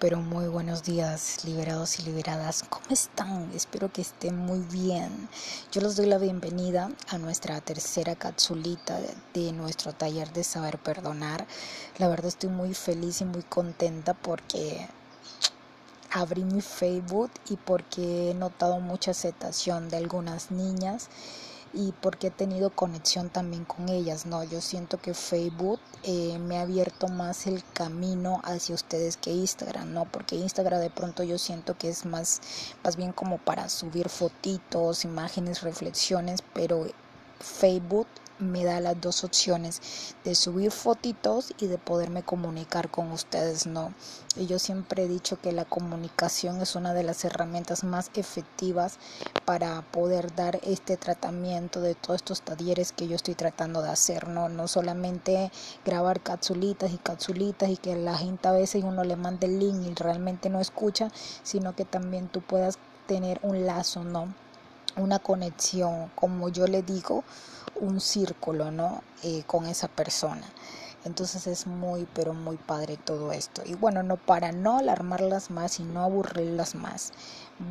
Pero muy buenos días, liberados y liberadas. ¿Cómo están? Espero que estén muy bien. Yo les doy la bienvenida a nuestra tercera capsulita de nuestro taller de saber perdonar. La verdad estoy muy feliz y muy contenta porque abrí mi Facebook y porque he notado mucha aceptación de algunas niñas y porque he tenido conexión también con ellas, ¿no? Yo siento que Facebook eh, me ha abierto más el camino hacia ustedes que Instagram, ¿no? Porque Instagram de pronto yo siento que es más, más bien como para subir fotitos, imágenes, reflexiones, pero Facebook me da las dos opciones de subir fotitos y de poderme comunicar con ustedes, ¿no? Y yo siempre he dicho que la comunicación es una de las herramientas más efectivas para poder dar este tratamiento de todos estos talleres que yo estoy tratando de hacer, ¿no? No solamente grabar capsulitas y capsulitas y que la gente a veces uno le mande el link y realmente no escucha, sino que también tú puedas tener un lazo, ¿no? Una conexión, como yo le digo, un círculo, ¿no? Eh, con esa persona. Entonces es muy, pero muy padre todo esto. Y bueno, no para no alarmarlas más y no aburrirlas más,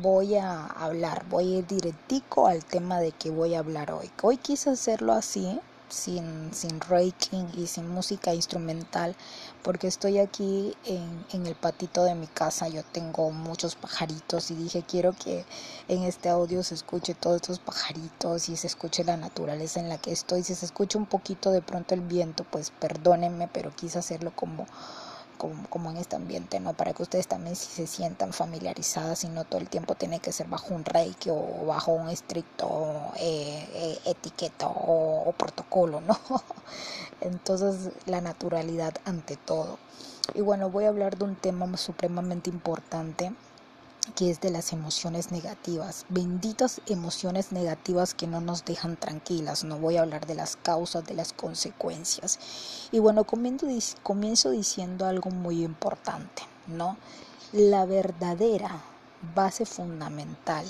voy a hablar, voy a ir directico al tema de que voy a hablar hoy. Hoy quise hacerlo así, sin, sin raking y sin música instrumental porque estoy aquí en, en, el patito de mi casa yo tengo muchos pajaritos y dije quiero que en este audio se escuche todos estos pajaritos y se escuche la naturaleza en la que estoy. Si se escucha un poquito de pronto el viento pues perdónenme pero quise hacerlo como como, en este ambiente, ¿no? Para que ustedes también si se sientan familiarizadas y no todo el tiempo tiene que ser bajo un reiki o bajo un estricto eh, eh, etiqueta o, o protocolo, ¿no? Entonces la naturalidad ante todo. Y bueno, voy a hablar de un tema supremamente importante que es de las emociones negativas, benditas emociones negativas que no nos dejan tranquilas. No voy a hablar de las causas, de las consecuencias. Y bueno, comienzo, diciendo algo muy importante, ¿no? La verdadera base fundamental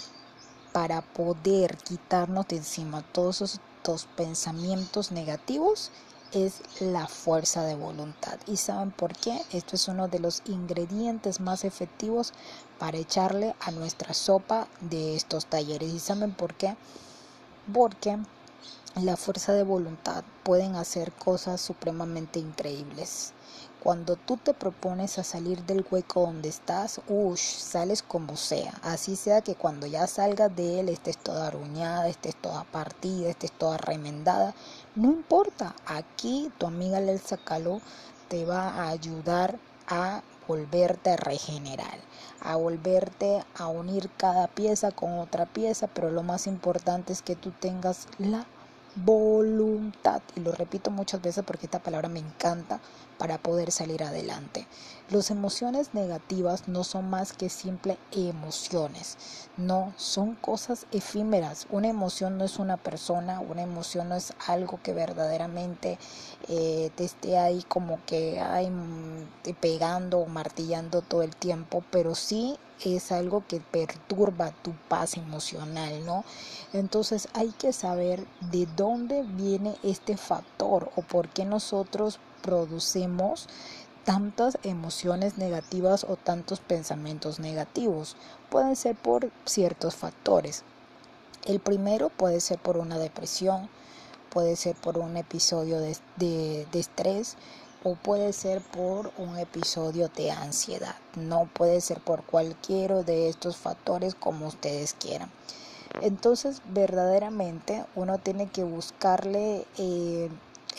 para poder quitarnos de encima todos estos pensamientos negativos es la fuerza de voluntad. ¿Y saben por qué? Esto es uno de los ingredientes más efectivos para echarle a nuestra sopa de estos talleres. ¿Y saben por qué? Porque la fuerza de voluntad pueden hacer cosas supremamente increíbles. Cuando tú te propones a salir del hueco donde estás, uff, sales como sea. Así sea que cuando ya salgas de él estés toda aruñada, estés toda partida, estés toda remendada. No importa, aquí tu amiga Lelsa Caló te va a ayudar a volverte a regenerar, a volverte a unir cada pieza con otra pieza, pero lo más importante es que tú tengas la voluntad. Y lo repito muchas veces porque esta palabra me encanta para poder salir adelante. Las emociones negativas no son más que simple emociones, no, son cosas efímeras. Una emoción no es una persona, una emoción no es algo que verdaderamente eh, te esté ahí como que ay, mm, pegando o martillando todo el tiempo, pero sí es algo que perturba tu paz emocional, ¿no? Entonces hay que saber de dónde viene este factor o por qué nosotros producemos tantas emociones negativas o tantos pensamientos negativos. Pueden ser por ciertos factores. El primero puede ser por una depresión, puede ser por un episodio de, de, de estrés, o puede ser por un episodio de ansiedad. No puede ser por cualquiera de estos factores como ustedes quieran. Entonces, verdaderamente uno tiene que buscarle eh,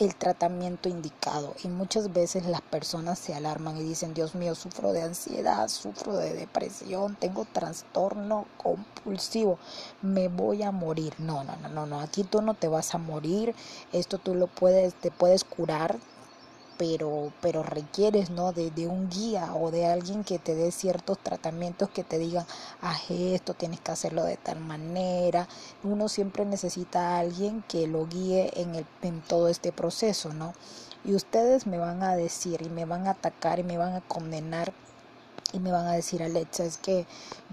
el tratamiento indicado y muchas veces las personas se alarman y dicen, Dios mío, sufro de ansiedad, sufro de depresión, tengo trastorno compulsivo, me voy a morir. No, no, no, no, no, aquí tú no te vas a morir, esto tú lo puedes, te puedes curar, pero, pero requieres ¿no? De, de, un guía o de alguien que te dé ciertos tratamientos que te digan, haz esto, tienes que hacerlo de tal manera. Uno siempre necesita a alguien que lo guíe en, el, en todo este proceso, ¿no? Y ustedes me van a decir y me van a atacar y me van a condenar y me van a decir, Alexa, es que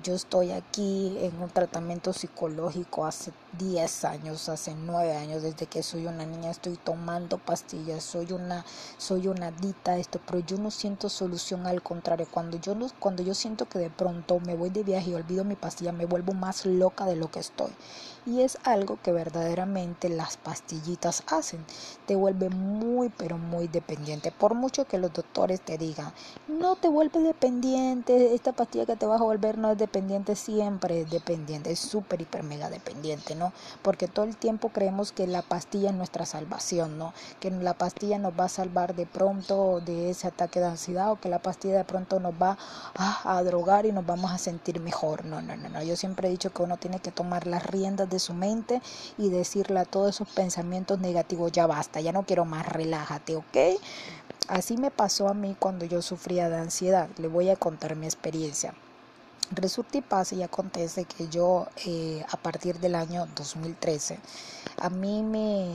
yo estoy aquí en un tratamiento psicológico hace 10 años, hace 9 años, desde que soy una niña estoy tomando pastillas, soy una soy una adicta a esto, pero yo no siento solución al contrario, cuando yo no, cuando yo siento que de pronto me voy de viaje y olvido mi pastilla, me vuelvo más loca de lo que estoy. Y es algo que verdaderamente las pastillitas hacen, te vuelve muy pero muy dependiente, por mucho que los doctores te digan, no te vuelves dependiente, esta pastilla que te vas a volver no es dependiente, siempre es dependiente, es súper hiper mega dependiente, ¿no? Porque todo el tiempo creemos que la pastilla es nuestra salvación, ¿no? Que la pastilla nos va a salvar de pronto de ese ataque de ansiedad o que la pastilla de pronto nos va a, drogar y nos vamos a sentir mejor. No, no, no, no. Yo siempre he dicho que uno tiene que tomar las riendas de su mente y decirle a todos esos pensamientos negativos, ya basta, ya no quiero más, relájate, ¿ok? Así me pasó a mí cuando yo sufría de ansiedad. Le voy a contar mi experiencia. Resulta y pasa y acontece que yo eh, a partir del año 2013, a mí me,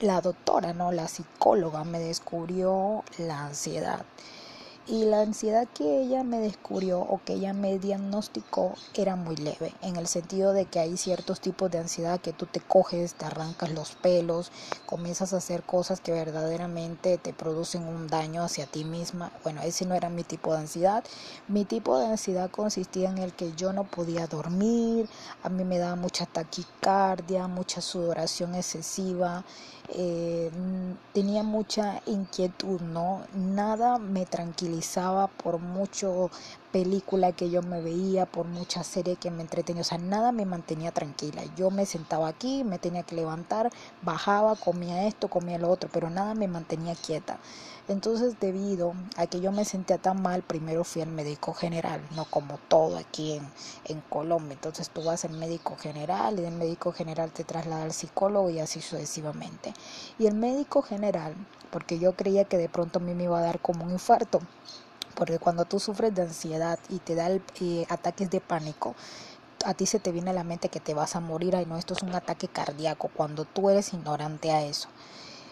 la doctora, no, la psicóloga me descubrió la ansiedad. Y la ansiedad que ella me descubrió o que ella me diagnosticó era muy leve, en el sentido de que hay ciertos tipos de ansiedad que tú te coges, te arrancas los pelos, comienzas a hacer cosas que verdaderamente te producen un daño hacia ti misma. Bueno, ese no era mi tipo de ansiedad. Mi tipo de ansiedad consistía en el que yo no podía dormir, a mí me daba mucha taquicardia, mucha sudoración excesiva. Eh, tenía mucha inquietud, ¿no? Nada me tranquilizaba por mucho película que yo me veía, por mucha serie que me entretenía, o sea, nada me mantenía tranquila. Yo me sentaba aquí, me tenía que levantar, bajaba, comía esto, comía lo otro, pero nada me mantenía quieta. Entonces, debido a que yo me sentía tan mal, primero fui al médico general, no como todo aquí en, en Colombia. Entonces, tú vas al médico general y del médico general te traslada al psicólogo y así sucesivamente. Y el médico general, porque yo creía que de pronto a mí me iba a dar como un infarto, porque cuando tú sufres de ansiedad y te da eh, ataques de pánico, a ti se te viene a la mente que te vas a morir, ay no, esto es un ataque cardíaco, cuando tú eres ignorante a eso.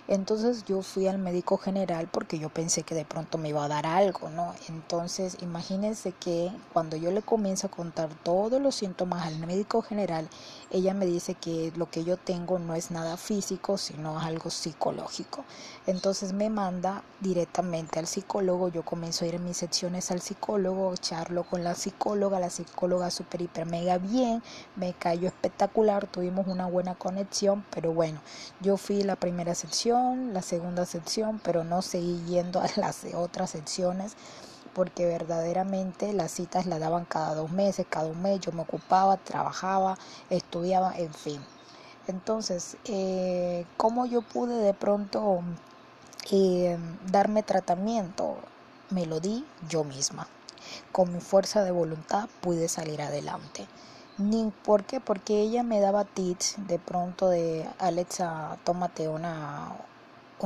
Entonces yo fui al médico general porque yo pensé que de pronto me iba a dar algo, ¿no? Entonces imagínense que cuando yo le comienzo a contar todos los síntomas al médico general, ella me dice que lo que yo tengo no es nada físico, sino algo psicológico. Entonces me manda directamente al psicólogo, yo comienzo a ir en mis secciones al psicólogo, charlo con la psicóloga, la psicóloga super hiper mega bien, me cayó espectacular, tuvimos una buena conexión, pero bueno, yo fui la primera sección la segunda sección, pero no seguí yendo a las otras secciones porque verdaderamente las citas las daban cada dos meses, cada un mes, yo me ocupaba, trabajaba, estudiaba, en fin. Entonces, eh, ¿cómo yo pude de pronto eh, darme tratamiento? Me lo di yo misma. Con mi fuerza de voluntad pude salir adelante. ¿Por qué? Porque ella me daba tips de pronto de Alexa, tómate una,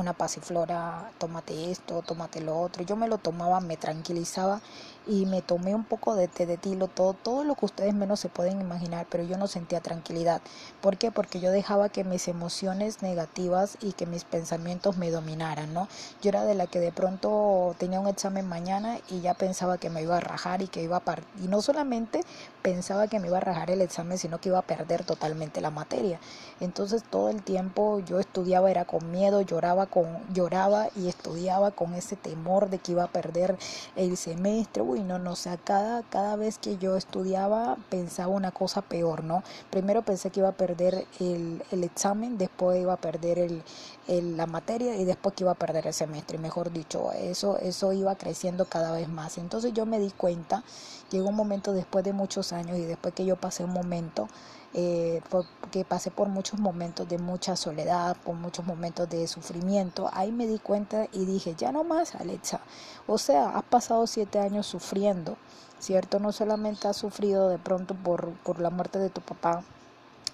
una pasiflora, tómate esto, tómate lo otro. Yo me lo tomaba, me tranquilizaba y me tomé un poco de té de tilo, todo, todo lo que ustedes menos se pueden imaginar, pero yo no sentía tranquilidad. ¿Por qué? Porque yo dejaba que mis emociones negativas y que mis pensamientos me dominaran, ¿no? Yo era de la que de pronto tenía un examen mañana y ya pensaba que me iba a rajar y que iba a y no solamente pensaba que me iba a rajar el examen, sino que iba a perder totalmente la materia. Entonces todo el tiempo yo estudiaba era con miedo, lloraba con lloraba y estudiaba con ese temor de que iba a perder el semestre y no, no, sea, cada, cada vez que yo estudiaba pensaba una cosa peor, ¿no? Primero pensé que iba a perder el, el examen, después iba a perder el, el, la materia y después que iba a perder el semestre, mejor dicho, eso, eso iba creciendo cada vez más. Entonces yo me di cuenta, llegó un momento después de muchos años y después que yo pasé un momento, eh, que pasé por muchos momentos de mucha soledad, por muchos momentos de sufrimiento, ahí me di cuenta y dije, ya no más, Alexa. O sea, has pasado siete años sufriendo, ¿cierto? No solamente has sufrido de pronto por, por la muerte de tu papá,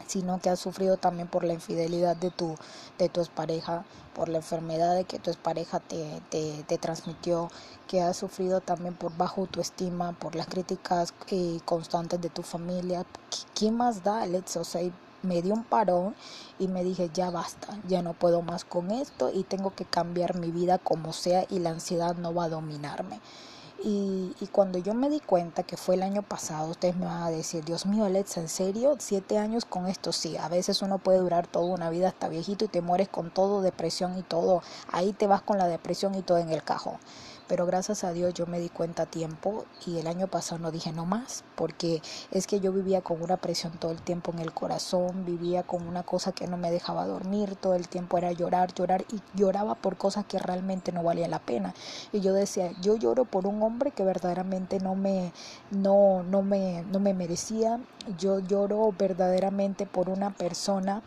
sino que has sufrido también por la infidelidad de tu, de tu expareja, por la enfermedad de que tu expareja te, te, te transmitió, que has sufrido también por bajo autoestima, por las críticas eh, constantes de tu familia. ¿Qué más da, Alex? O sea, me dio un parón y me dije, ya basta, ya no puedo más con esto y tengo que cambiar mi vida como sea y la ansiedad no va a dominarme. Y, y, cuando yo me di cuenta que fue el año pasado, ustedes me van a decir, Dios mío, Alexa, ¿en serio? Siete años con esto, sí. A veces uno puede durar toda una vida hasta viejito y te mueres con todo, depresión y todo. Ahí te vas con la depresión y todo en el cajón pero gracias a Dios yo me di cuenta a tiempo y el año pasado no dije no más, porque es que yo vivía con una presión todo el tiempo en el corazón, vivía con una cosa que no me dejaba dormir, todo el tiempo era llorar, llorar y lloraba por cosas que realmente no valía la pena. Y yo decía, yo lloro por un hombre que verdaderamente no me no no me no me merecía, yo lloro verdaderamente por una persona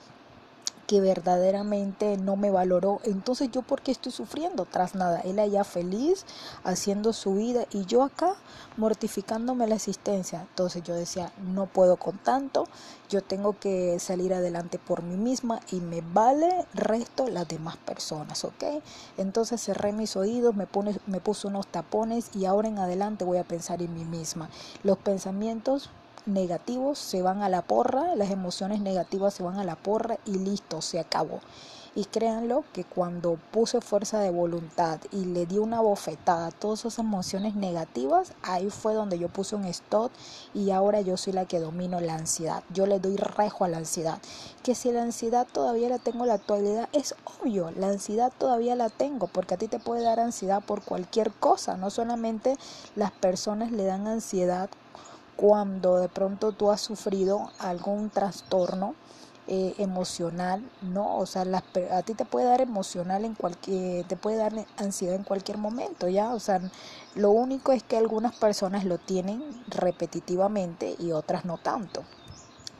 que verdaderamente no me valoró. Entonces yo por qué estoy sufriendo tras nada. Él allá feliz haciendo su vida y yo acá mortificándome la existencia. Entonces yo decía, no puedo con tanto, yo tengo que salir adelante por mí misma y me vale resto las demás personas, ¿ok? Entonces cerré mis oídos, me, pone, me puse unos tapones y ahora en adelante voy a pensar en mí misma. Los pensamientos negativos se van a la porra, las emociones negativas se van a la porra y listo, se acabó. Y créanlo que cuando puse fuerza de voluntad y le di una bofetada a todas esas emociones negativas, ahí fue donde yo puse un stop y ahora yo soy la que domino la ansiedad. Yo le doy rejo a la ansiedad. Que si la ansiedad todavía la tengo en la actualidad, es obvio, la ansiedad todavía la tengo, porque a ti te puede dar ansiedad por cualquier cosa, no solamente las personas le dan ansiedad cuando de pronto tú has sufrido algún trastorno eh, emocional, ¿no? O sea, a ti te puede dar emocional en cualquier, te puede dar ansiedad en cualquier momento, ¿ya? O sea, lo único es que algunas personas lo tienen repetitivamente y otras no tanto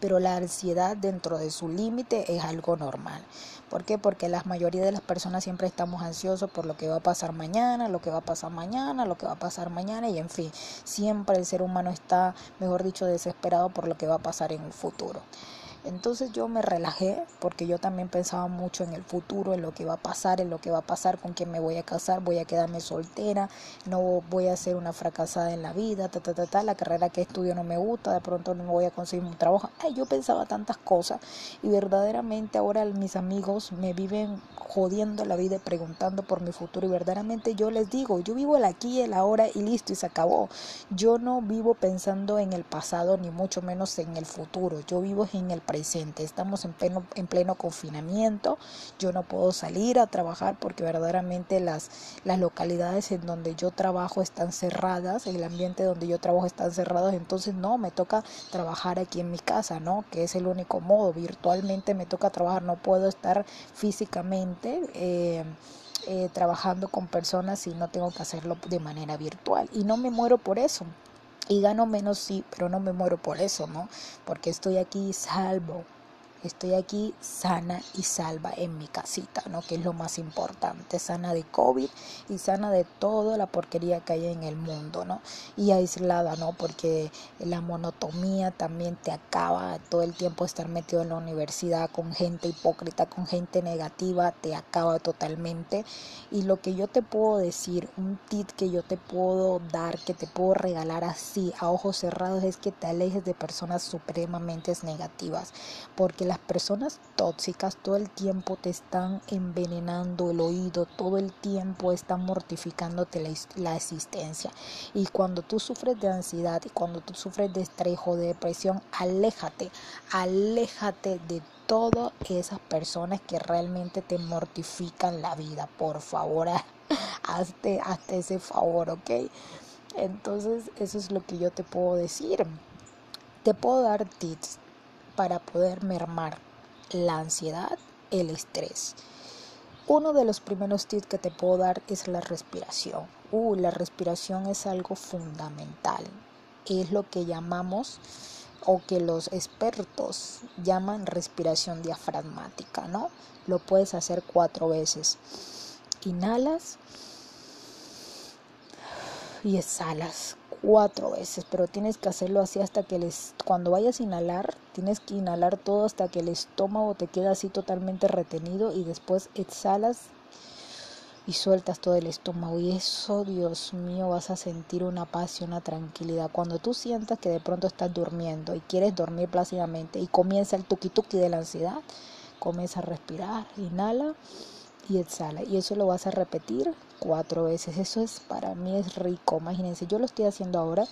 pero la ansiedad dentro de su límite es algo normal. ¿Por qué? Porque la mayoría de las personas siempre estamos ansiosos por lo que va a pasar mañana, lo que va a pasar mañana, lo que va a pasar mañana y en fin, siempre el ser humano está, mejor dicho, desesperado por lo que va a pasar en el futuro. Entonces yo me relajé porque yo también pensaba mucho en el futuro, en lo que va a pasar, en lo que va a pasar, con quién me voy a casar, voy a quedarme soltera, no voy a ser una fracasada en la vida, ta, ta, ta, ta, la carrera que estudio no me gusta, de pronto no voy a conseguir un trabajo. Ay, yo pensaba tantas cosas y verdaderamente ahora mis amigos me viven jodiendo la vida y preguntando por mi futuro y verdaderamente yo les digo, yo vivo el aquí, el ahora y listo y se acabó. Yo no vivo pensando en el pasado ni mucho menos en el futuro, yo vivo en el. Estamos en pleno, en pleno confinamiento. Yo no puedo salir a trabajar porque verdaderamente las, las localidades en donde yo trabajo están cerradas, el ambiente donde yo trabajo están cerrados. Entonces no, me toca trabajar aquí en mi casa, ¿no? Que es el único modo. Virtualmente me toca trabajar, no puedo estar físicamente. Eh, eh, trabajando con personas si no tengo que hacerlo de manera virtual. Y no me muero por eso. Y gano menos, sí, pero no me muero por eso, ¿no? Porque estoy aquí salvo estoy aquí sana y salva en mi casita, ¿no? Que es lo más importante, sana de COVID y sana de toda la porquería que hay en el mundo, ¿no? Y aislada, ¿no? Porque la monotomía también te acaba, todo el tiempo estar metido en la universidad con gente hipócrita, con gente negativa, te acaba totalmente. Y lo que yo te puedo decir, un tip que yo te puedo dar, que te puedo regalar así, a ojos cerrados, es que te alejes de personas supremamente negativas, porque las personas tóxicas todo el tiempo te están envenenando el oído, todo el tiempo están mortificándote la, la existencia. Y cuando tú sufres de ansiedad y cuando tú sufres de estrés o de depresión, aléjate, aléjate de todas esas personas que realmente te mortifican la vida. Por favor, hazte, hazte ese favor, ¿ok? Entonces, eso es lo que yo te puedo decir. Te puedo dar tips, para poder mermar la ansiedad, el estrés. Uno de los primeros tips que te puedo dar es la respiración. Uh, la respiración es algo fundamental. Es lo que llamamos o que los expertos llaman respiración diafragmática, ¿no? Lo puedes hacer cuatro veces. Inhalas y exhalas cuatro veces, pero tienes que hacerlo así hasta que les, cuando vayas a inhalar, tienes que inhalar todo hasta que el estómago te queda así totalmente retenido y después exhalas y sueltas todo el estómago y eso, Dios mío, vas a sentir una paz y una tranquilidad. Cuando tú sientas que de pronto estás durmiendo y quieres dormir plácidamente y comienza el tuki tuki de la ansiedad, comienza a respirar, inhala y exhala. Y eso lo vas a repetir cuatro veces. Eso es para mí es rico. Imagínense, yo lo estoy haciendo ahora.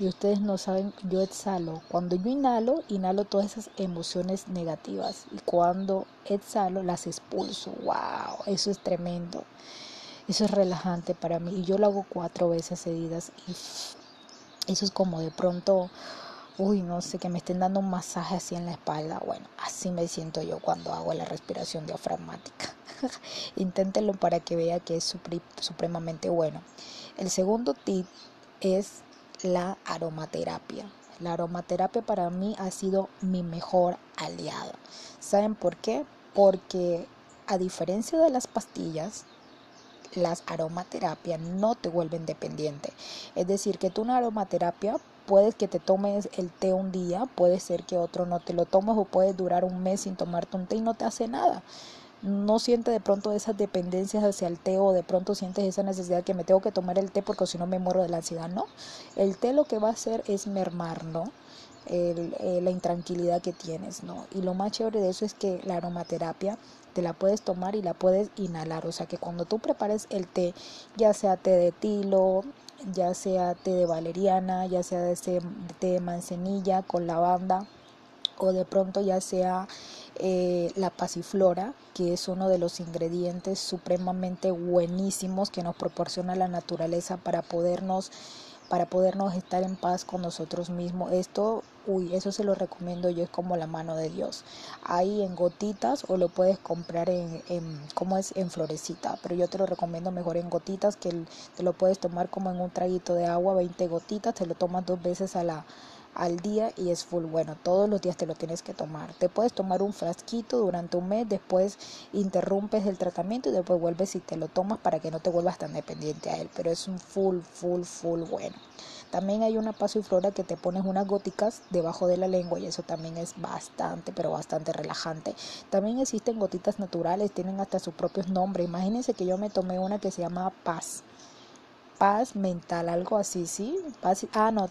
Y ustedes no saben, yo exhalo. Cuando yo inhalo, inhalo todas esas emociones negativas. Y cuando exhalo, las expulso. ¡Wow! Eso es tremendo. Eso es relajante para mí. Y yo lo hago cuatro veces seguidas. Y eso es como de pronto uy, no sé, que me estén dando un masaje así en la espalda. Bueno, así me siento yo cuando hago la respiración diafragmática. Inténtenlo para que vea que es supremamente bueno. El segundo tip es la aromaterapia. La aromaterapia para mí ha sido mi mejor aliado. ¿Saben por qué? Porque a diferencia de las pastillas, las aromaterapias no te vuelven dependiente. Es decir, que tú una aromaterapia puedes que te tomes el té un día, puede ser que otro no te lo tomes o puedes durar un mes sin tomarte un té y no te hace nada. No sientes de pronto esas dependencias hacia el té o de pronto sientes esa necesidad que me tengo que tomar el té porque si no me muero de la ansiedad. No, el té lo que va a hacer es mermar, ¿no? Eh, la intranquilidad que tienes, ¿no? Y lo más chévere de eso es que la aromaterapia te la puedes tomar y la puedes inhalar, o sea que cuando tú prepares el té, ya sea té de tilo, ya sea té de valeriana, ya sea de té de manzanilla con lavanda o de pronto ya sea eh, la pasiflora, que es uno de los ingredientes supremamente buenísimos que nos proporciona la naturaleza para podernos para podernos estar en paz con nosotros mismos. Esto, uy, eso se lo recomiendo yo, es como la mano de Dios. Ahí en gotitas o lo puedes comprar en, en como es en florecita, pero yo te lo recomiendo mejor en gotitas que te lo puedes tomar como en un traguito de agua, 20 gotitas, te lo tomas dos veces a la al día y es full bueno. Todos los días te lo tienes que tomar. Te puedes tomar un frasquito durante un mes, después interrumpes el tratamiento y después vuelves y te lo tomas para que no te vuelvas tan dependiente a él. Pero es un full, full, full bueno. También hay una paso y flora que te pones unas góticas debajo de la lengua y eso también es bastante, pero bastante relajante. También existen gotitas naturales, tienen hasta sus propios nombres. Imagínense que yo me tomé una que se llama Paz paz mental, algo así, ¿sí? Paz, ah, no,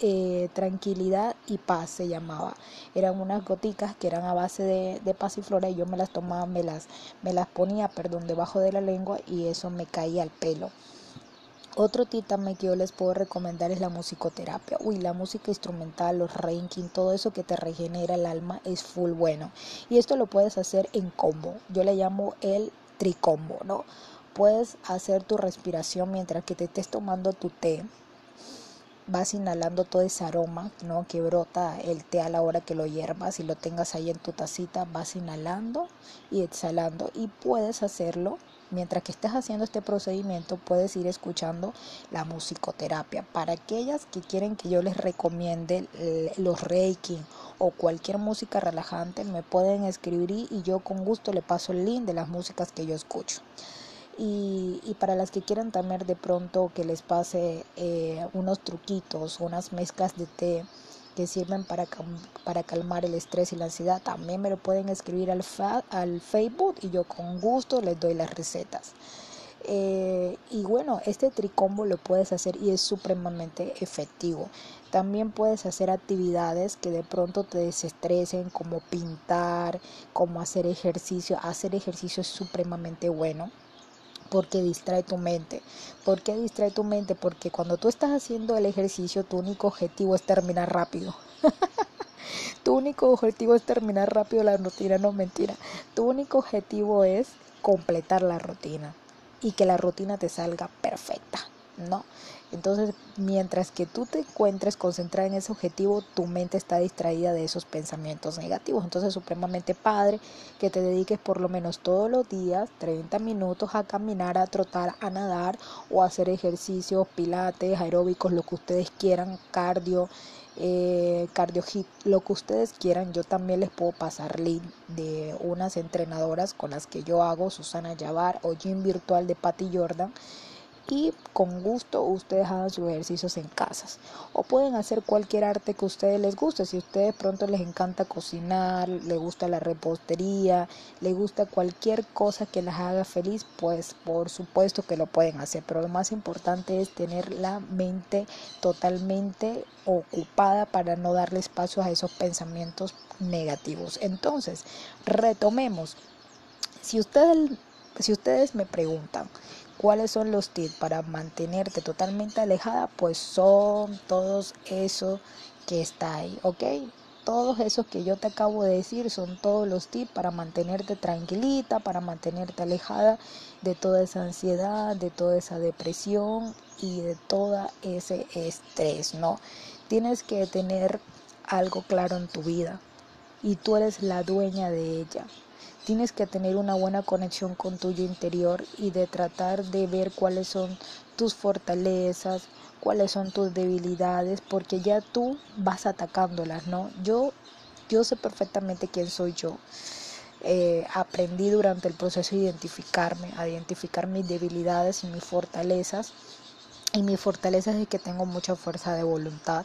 eh, tranquilidad y paz se llamaba. Eran unas goticas que eran a base de, de pasiflora y yo me las tomaba, me las, me las ponía, perdón, debajo de la lengua y eso me caía al pelo. Otro también que yo les puedo recomendar es la musicoterapia. Uy, la música instrumental, los ranking, todo eso que te regenera el alma es full bueno. Y esto lo puedes hacer en combo. Yo le llamo el tricombo, ¿no? Puedes hacer tu respiración mientras que te estés tomando tu té. Vas inhalando todo ese aroma ¿no? que brota el té a la hora que lo hiervas y lo tengas ahí en tu tacita. Vas inhalando y exhalando. Y puedes hacerlo mientras que estés haciendo este procedimiento. Puedes ir escuchando la musicoterapia. Para aquellas que quieren que yo les recomiende los reiki o cualquier música relajante, me pueden escribir y yo con gusto le paso el link de las músicas que yo escucho. Y, y, para las que quieran también de pronto que les pase eh, unos truquitos, unas mezclas de té que sirven para, para calmar el estrés y la ansiedad, también me lo pueden escribir al, al Facebook y yo con gusto les doy las recetas. Eh, y bueno, este tricombo lo puedes hacer y es supremamente efectivo. También puedes hacer actividades que de pronto te desestresen, como pintar, como hacer ejercicio. Hacer ejercicio es supremamente bueno porque distrae tu mente. ¿Por qué distrae tu mente? Porque cuando tú estás haciendo el ejercicio, tu único objetivo es terminar rápido. tu único objetivo es terminar rápido la rutina, no mentira. Tu único objetivo es completar la rutina y que la rutina te salga perfecta, ¿no? Entonces, mientras que tú te encuentres concentrada en ese objetivo, tu mente está distraída de esos pensamientos negativos. Entonces, supremamente padre que te dediques por lo menos todos los días 30 minutos a caminar, a trotar, a nadar o a hacer ejercicios, pilates, aeróbicos, lo que ustedes quieran, cardio, eh, cardio hit, lo que ustedes quieran. Yo también les puedo pasar link de unas entrenadoras con las que yo hago, Susana Yavar o Gym Virtual de Patty Jordan y con gusto ustedes hagan sus ejercicios en casas. O pueden hacer cualquier arte que a ustedes les guste. Si a ustedes pronto les encanta cocinar les gusta la repostería les gusta cualquier cosa que las haga feliz pues por supuesto que lo pueden hacer. Pero lo más importante es tener la mente totalmente ocupada para no darle espacio a esos pensamientos negativos. Entonces retomemos. Si si ustedes me preguntan ¿Cuáles son los tips para mantenerte totalmente alejada? Pues son todos esos que está ahí, ¿ok? Todos esos que yo te acabo de decir son todos los tips para mantenerte tranquilita, para mantenerte alejada de toda esa ansiedad, de toda esa depresión y de todo ese estrés, ¿no? Tienes que tener algo claro en tu vida y tú eres la dueña de ella. Tienes que tener una buena conexión con tu interior y de tratar de ver cuáles son tus fortalezas, cuáles son tus debilidades, porque ya tú vas atacándolas, ¿no? Yo, yo sé perfectamente quién soy yo. Eh, aprendí durante el proceso de identificarme, a identificar mis debilidades y mis fortalezas. Y mis fortalezas es que tengo mucha fuerza de voluntad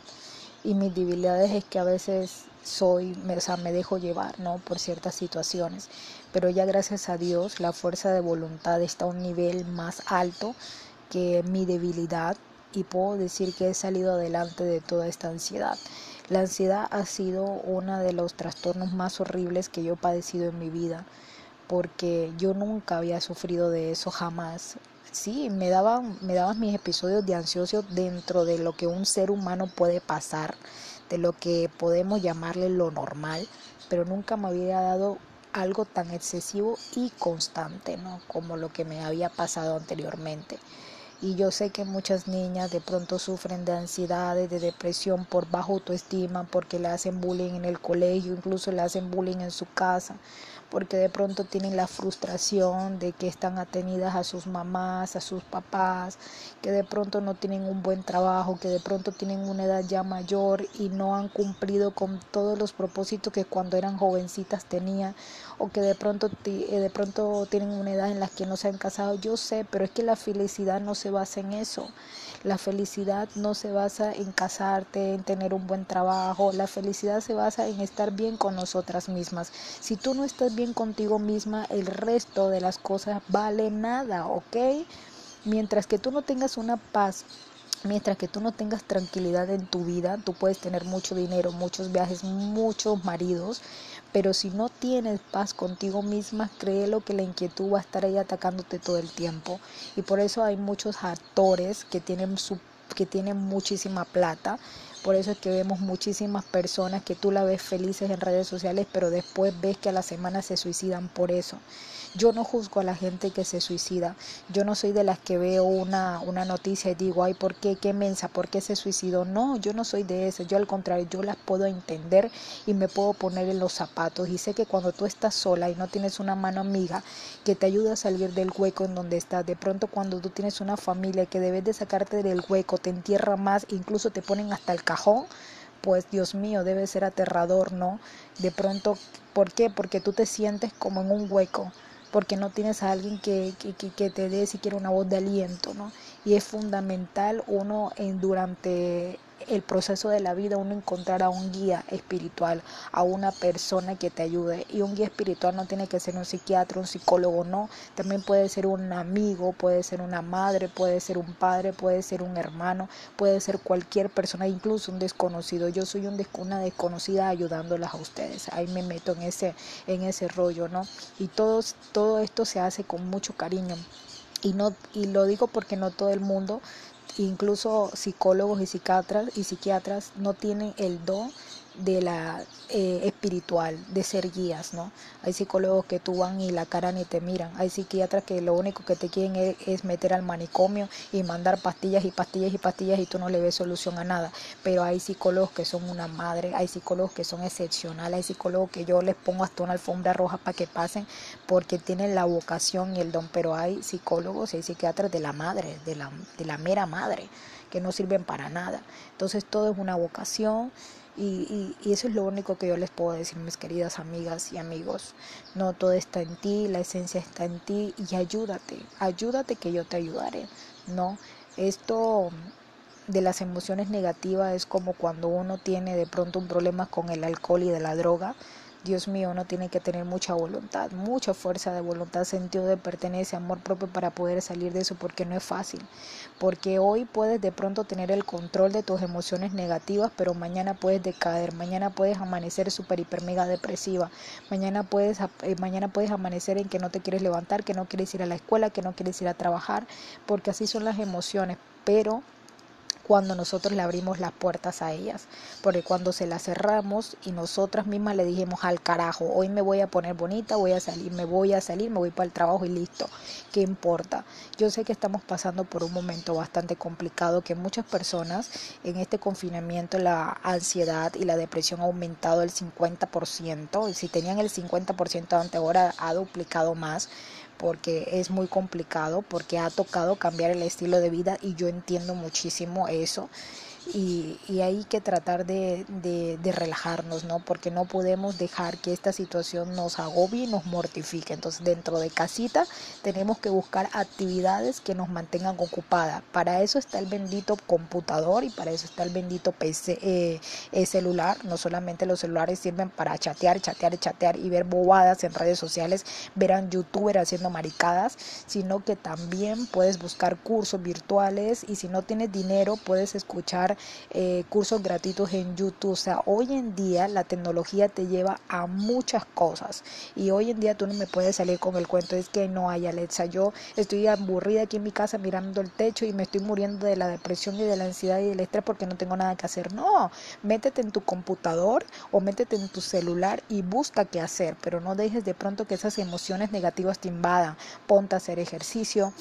y mis debilidades es que a veces soy, me, o sea, me dejo llevar, ¿no? Por ciertas situaciones. Pero ya gracias a Dios la fuerza de voluntad está a un nivel más alto que mi debilidad y puedo decir que he salido adelante de toda esta ansiedad. La ansiedad ha sido uno de los trastornos más horribles que yo he padecido en mi vida porque yo nunca había sufrido de eso jamás. Sí, me daban, me daban mis episodios de ansioso dentro de lo que un ser humano puede pasar de lo que podemos llamarle lo normal, pero nunca me había dado algo tan excesivo y constante, ¿no? Como lo que me había pasado anteriormente. Y yo sé que muchas niñas de pronto sufren de ansiedad, de depresión por bajo autoestima, porque le hacen bullying en el colegio, incluso le hacen bullying en su casa, porque de pronto tienen la frustración de que están atenidas a sus mamás, a sus papás, que de pronto no tienen un buen trabajo, que de pronto tienen una edad ya mayor y no han cumplido con todos los propósitos que cuando eran jovencitas tenían, o que de pronto, eh, de pronto tienen una edad en la que no se han casado. Yo sé, pero es que la felicidad no se basa en eso. La felicidad no se basa en casarte, en tener un buen trabajo. La felicidad se basa en estar bien con nosotras mismas. Si tú no estás bien contigo misma, el resto de las cosas vale nada, ¿ok? Mientras que tú no tengas una paz Mientras que tú no tengas tranquilidad en tu vida, tú puedes tener mucho dinero, muchos viajes, muchos maridos, pero si no tienes paz contigo misma, créelo que la inquietud va a estar ahí atacándote todo el tiempo. Y por eso hay muchos actores que tienen, su, que tienen muchísima plata. Por eso es que vemos muchísimas personas que tú la ves felices en redes sociales, pero después ves que a la semana se suicidan por eso. Yo no juzgo a la gente que se suicida. Yo no soy de las que veo una, una noticia y digo, ay, ¿por qué? ¿Qué mensa? ¿Por qué se suicidó? No, yo no soy de eso. Yo al contrario, yo las puedo entender y me puedo poner en los zapatos. Y sé que cuando tú estás sola y no tienes una mano amiga que te ayuda a salir del hueco en donde estás, de pronto cuando tú tienes una familia que debes de sacarte del hueco, te entierra más, incluso te ponen hasta el pues Dios mío, debe ser aterrador, ¿no? De pronto, ¿por qué? Porque tú te sientes como en un hueco porque no tienes a alguien que, que, que, te dé siquiera una voz de aliento, ¿no? Y es fundamental uno en, durante el proceso de la vida uno encontrar a un guía espiritual, a una persona que te ayude. Y un guía espiritual no tiene que ser un psiquiatra, un psicólogo, no. También puede ser un amigo, puede ser una madre, puede ser un padre, puede ser un hermano, puede ser cualquier persona, incluso un desconocido. Yo soy un, una desconocida ayudándolas a ustedes. Ahí me meto en ese, en ese rollo, ¿no? Y todo, todo esto se hace con mucho cariño. Y, no, y lo digo porque no todo el mundo incluso psicólogos y psiquiatras y psiquiatras no tienen el don de la eh, espiritual, de ser guías, ¿no? Hay psicólogos que tú van y la cara ni te miran, hay psiquiatras que lo único que te quieren es, meter al manicomio y mandar pastillas y pastillas y pastillas y tú no le ves solución a nada, pero hay psicólogos que son una madre, hay psicólogos que son excepcionales, hay psicólogos que yo les pongo hasta una alfombra roja para que pasen porque tienen la vocación y el don, pero hay psicólogos y hay psiquiatras de la madre, de la, de la mera madre, que no sirven para nada. Entonces todo es una vocación Y, y, eso es lo único que yo les puedo decir, mis queridas amigas y amigos. No todo está en ti, la esencia está en ti y ayúdate, ayúdate que yo te ayudaré. No, esto de las emociones negativas es como cuando uno tiene de pronto un problema con el alcohol y de la droga. Dios mío, uno tiene que tener mucha voluntad, mucha fuerza de voluntad, sentido de pertenencia, amor propio para poder salir de eso, porque no es fácil. Porque hoy puedes de pronto tener el control de tus emociones negativas, pero mañana puedes decaer, mañana puedes amanecer súper, hiper, mega depresiva, mañana puedes, eh, mañana puedes amanecer en que no te quieres levantar, que no quieres ir a la escuela, que no quieres ir a trabajar, porque así son las emociones. Pero cuando nosotros le abrimos las puertas a ellas. Porque cuando se las cerramos y nosotras mismas le dijimos al carajo, hoy me voy a poner bonita, voy a salir, me voy a salir, me voy para el trabajo y listo. ¿Qué importa? Yo sé que estamos pasando por un momento bastante complicado, que muchas personas en este confinamiento la ansiedad y la depresión ha aumentado el 50%. Si tenían el 50% antes, ahora ha duplicado más porque es muy complicado, porque ha tocado cambiar el estilo de vida y yo entiendo muchísimo eso y, hay que tratar de, relajarnos, ¿no? Porque no podemos dejar que esta situación nos agobie y nos mortifique. Entonces, dentro de casita tenemos que buscar actividades que nos mantengan ocupadas. Para eso está el bendito computador y para eso está el bendito eh, eh, celular. No solamente los celulares sirven para chatear, chatear, chatear y ver bobadas en redes sociales, ver a youtuber haciendo maricadas, sino que también puedes buscar cursos virtuales y si no tienes dinero puedes escuchar eh, cursos gratuitos en YouTube. O sea, hoy en día la tecnología te lleva a muchas cosas. Y hoy en día tú no me puedes salir con el cuento, es que no hay Alexa. Yo estoy aburrida aquí en mi casa mirando el techo y me estoy muriendo de la depresión y de la ansiedad y del estrés porque no tengo nada que hacer. No, métete en tu computador o métete en tu celular y busca qué hacer, pero no dejes de pronto que esas emociones negativas te invadan. Ponte a hacer ejercicio,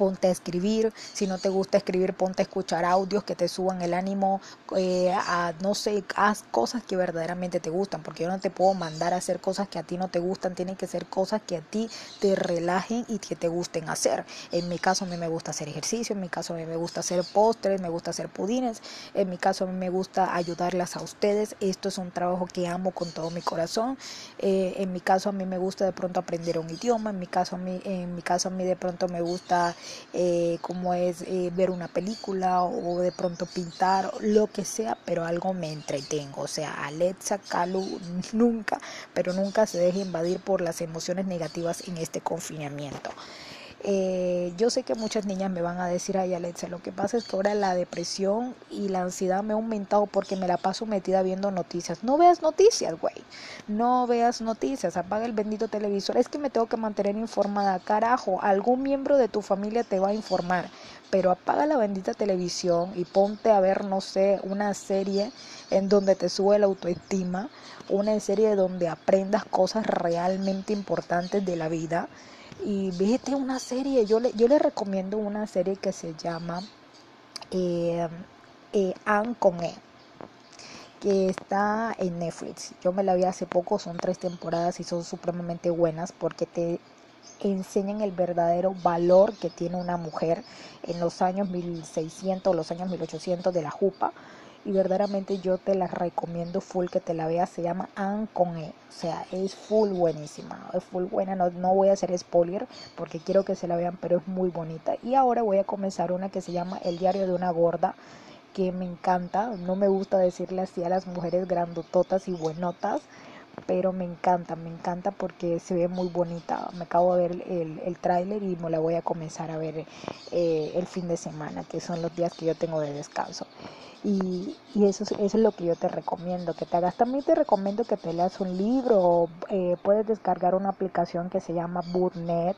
ponte a escribir, si no te gusta escribir, ponte a escuchar audios que te suban el ánimo, eh, a, no sé, haz cosas que verdaderamente te gustan, porque yo no te puedo mandar a hacer cosas que a ti no te gustan, tienen que ser cosas que a ti te relajen y que te gusten hacer. En mi caso a mí me gusta hacer ejercicio, en mi caso a mí me gusta hacer postres, me gusta hacer pudines, en mi caso a mí me gusta ayudarlas a ustedes, esto es un trabajo que amo con todo mi corazón, eh, en mi caso a mí me gusta de pronto aprender un idioma, en mi caso a mí, en mi caso a mí de pronto me gusta eh, como es eh, ver una película o de pronto pintar, lo que sea, pero algo me entretengo. O sea, Alexa, Calu, nunca, pero nunca se deje invadir por las emociones negativas en este confinamiento. Eh, yo sé que muchas niñas me van a decir, ay Alexa, lo que pasa es que ahora la depresión y la ansiedad me ha aumentado porque me la paso metida viendo noticias. No veas noticias, güey. No veas noticias. Apaga el bendito televisor. Es que me tengo que mantener informada. Carajo, algún miembro de tu familia te va a informar. Pero apaga la bendita televisión y ponte a ver, no sé, una serie en donde te sube la autoestima. Una serie donde aprendas cosas realmente importantes de la vida y vete una serie. Yo le, yo le recomiendo una serie que se llama eh, eh, Anne con E, que está en Netflix. Yo me la vi hace poco, son tres temporadas y son supremamente buenas porque te enseñan el verdadero valor que tiene una mujer en los años 1600 o los años 1800 de la jupa y verdaderamente yo te la recomiendo full que te la veas. Se llama Anne con E. O sea, es full buenísima. Es full buena. No, no voy a hacer spoiler porque quiero que se la vean, pero es muy bonita. Y ahora voy a comenzar una que se llama El diario de una gorda que me encanta. No me gusta decirle así a las mujeres grandototas y buenotas, pero me encanta, me encanta porque se ve muy bonita. Me acabo de ver el, el tráiler y me la voy a comenzar a ver eh, el fin de semana, que son los días que yo tengo de descanso. Y, y eso, es lo que yo te recomiendo que te hagas. También te recomiendo que te leas un libro, eh, puedes descargar una aplicación que se llama Bootnet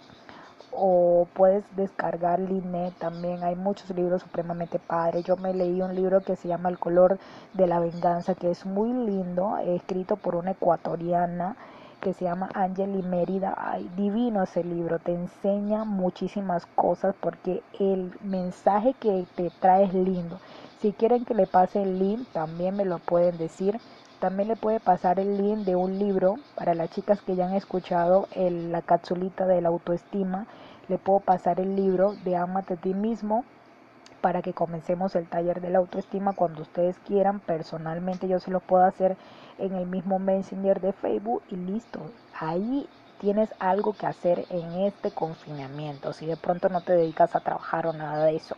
o puedes descargar Linet también. Hay muchos libros supremamente padres. Yo me leí un libro que se llama El color de la venganza, que es muy lindo, escrito por una ecuatoriana que se llama Angeli Mérida. Ay, divino ese libro, te enseña muchísimas cosas porque el mensaje que te trae es lindo. Si quieren que le pase el link, también me lo pueden decir. También le puede pasar el link de un libro para las chicas que ya han escuchado la capsulita de la autoestima. Le puedo pasar el libro de Amate a ti mismo para que comencemos el taller de la autoestima cuando ustedes quieran. Personalmente yo se lo puedo hacer en el mismo Messenger de Facebook y listo. Ahí tienes algo que hacer en este confinamiento. Si de pronto no te dedicas a trabajar o nada de eso.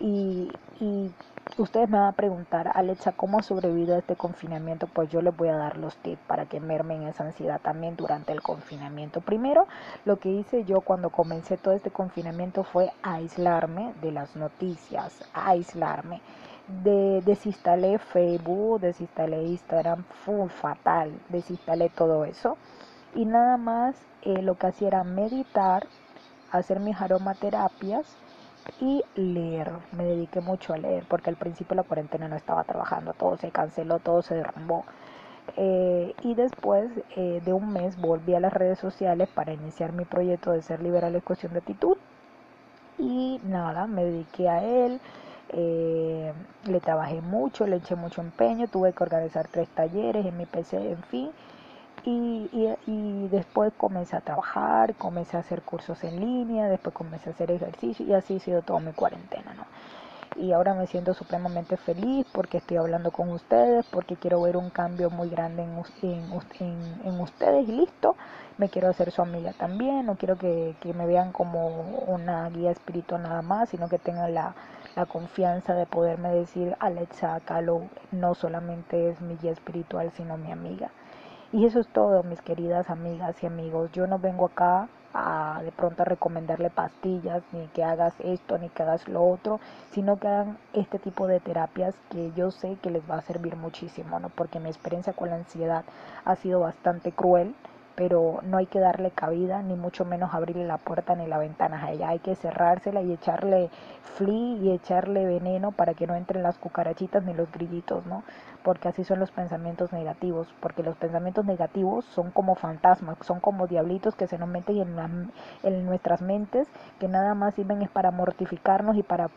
Y, y ustedes me van a preguntar, Alexa, ¿cómo ha sobrevivido a este confinamiento? Pues yo les voy a dar los tips para que mermen esa ansiedad también durante el confinamiento. Primero, lo que hice yo cuando comencé todo este confinamiento fue aislarme de las noticias, aislarme. De, desinstalé Facebook, desinstalé Instagram, fue fatal, desinstalé todo eso. Y nada más eh, lo que hacía era meditar, hacer mis aromaterapias y leer. Me dediqué mucho a leer porque al principio la cuarentena no estaba trabajando, todo se canceló, todo se derrumbó. Eh, y después eh, de un mes volví a las redes sociales para iniciar mi proyecto de ser liberal en cuestión de actitud. Y nada, me dediqué a él. Eh, le trabajé mucho, le eché mucho empeño, tuve que organizar tres talleres en mi PC, en fin. Y, y, después comencé a trabajar, comencé a hacer cursos en línea, después comencé a hacer ejercicio y así ha sido toda mi cuarentena, ¿no? Y ahora me siento supremamente feliz porque estoy hablando con ustedes, porque quiero ver un cambio muy grande en, en, en, ustedes y listo. Me quiero hacer su amiga también, no quiero que, que me vean como una guía espiritual nada más, sino que tengan la, la confianza de poderme decir, Alexa Calo no solamente es mi guía espiritual, sino mi amiga. Y eso es todo, mis queridas amigas y amigos. Yo no vengo acá a de pronto a recomendarle pastillas, ni que hagas esto, ni que hagas lo otro, sino que hagan este tipo de terapias que yo sé que les va a servir muchísimo, ¿no? Porque mi experiencia con la ansiedad ha sido bastante cruel pero no hay que darle cabida, ni mucho menos abrirle la puerta ni la ventana a ella. Hay que cerrársela y echarle flea y echarle veneno para que no entren las cucarachitas ni los grillitos, ¿no? Porque así son los pensamientos negativos, porque los pensamientos negativos son como fantasmas, son como diablitos que se nos meten en, en nuestras mentes, que nada más sirven es para mortificarnos y para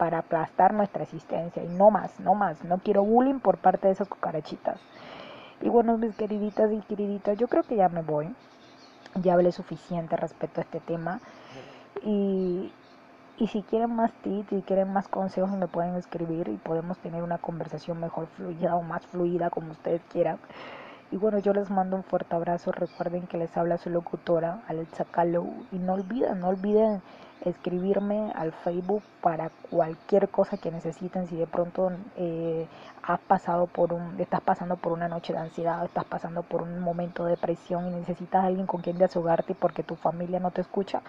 para aplastar nuestra existencia y no más, no más, no quiero bullying por parte de esas cucarachitas. Y bueno, mis queriditas y queriditas, yo creo que ya me voy. Ya hablé suficiente respecto a este tema. Y, y si quieren más tips, y quieren más consejos, me pueden escribir y podemos tener una conversación mejor fluida o más fluida, como ustedes quieran. Y bueno, yo les mando un fuerte abrazo. Recuerden que les habla su locutora, Alexa Calo. Y no olviden, no olviden escribirme al Facebook para cualquier cosa que necesiten. Si de pronto eh, has pasado por un, estás pasando por una noche de ansiedad, estás pasando por un momento de depresión y necesitas a alguien con quien desahogarte porque tu familia no te escucha,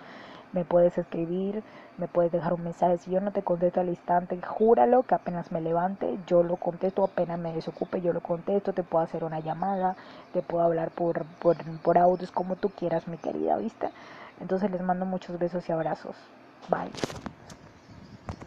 me puedes escribir, me puedes dejar un mensaje. Si yo no te contesto al instante, júralo que apenas me levante, yo lo contesto, apenas me desocupe, yo lo contesto, te puedo hacer una llamada, te puedo hablar por, por, por audios como tú quieras, mi querida, ¿viste? Entonces les mando muchos besos y abrazos. Bye.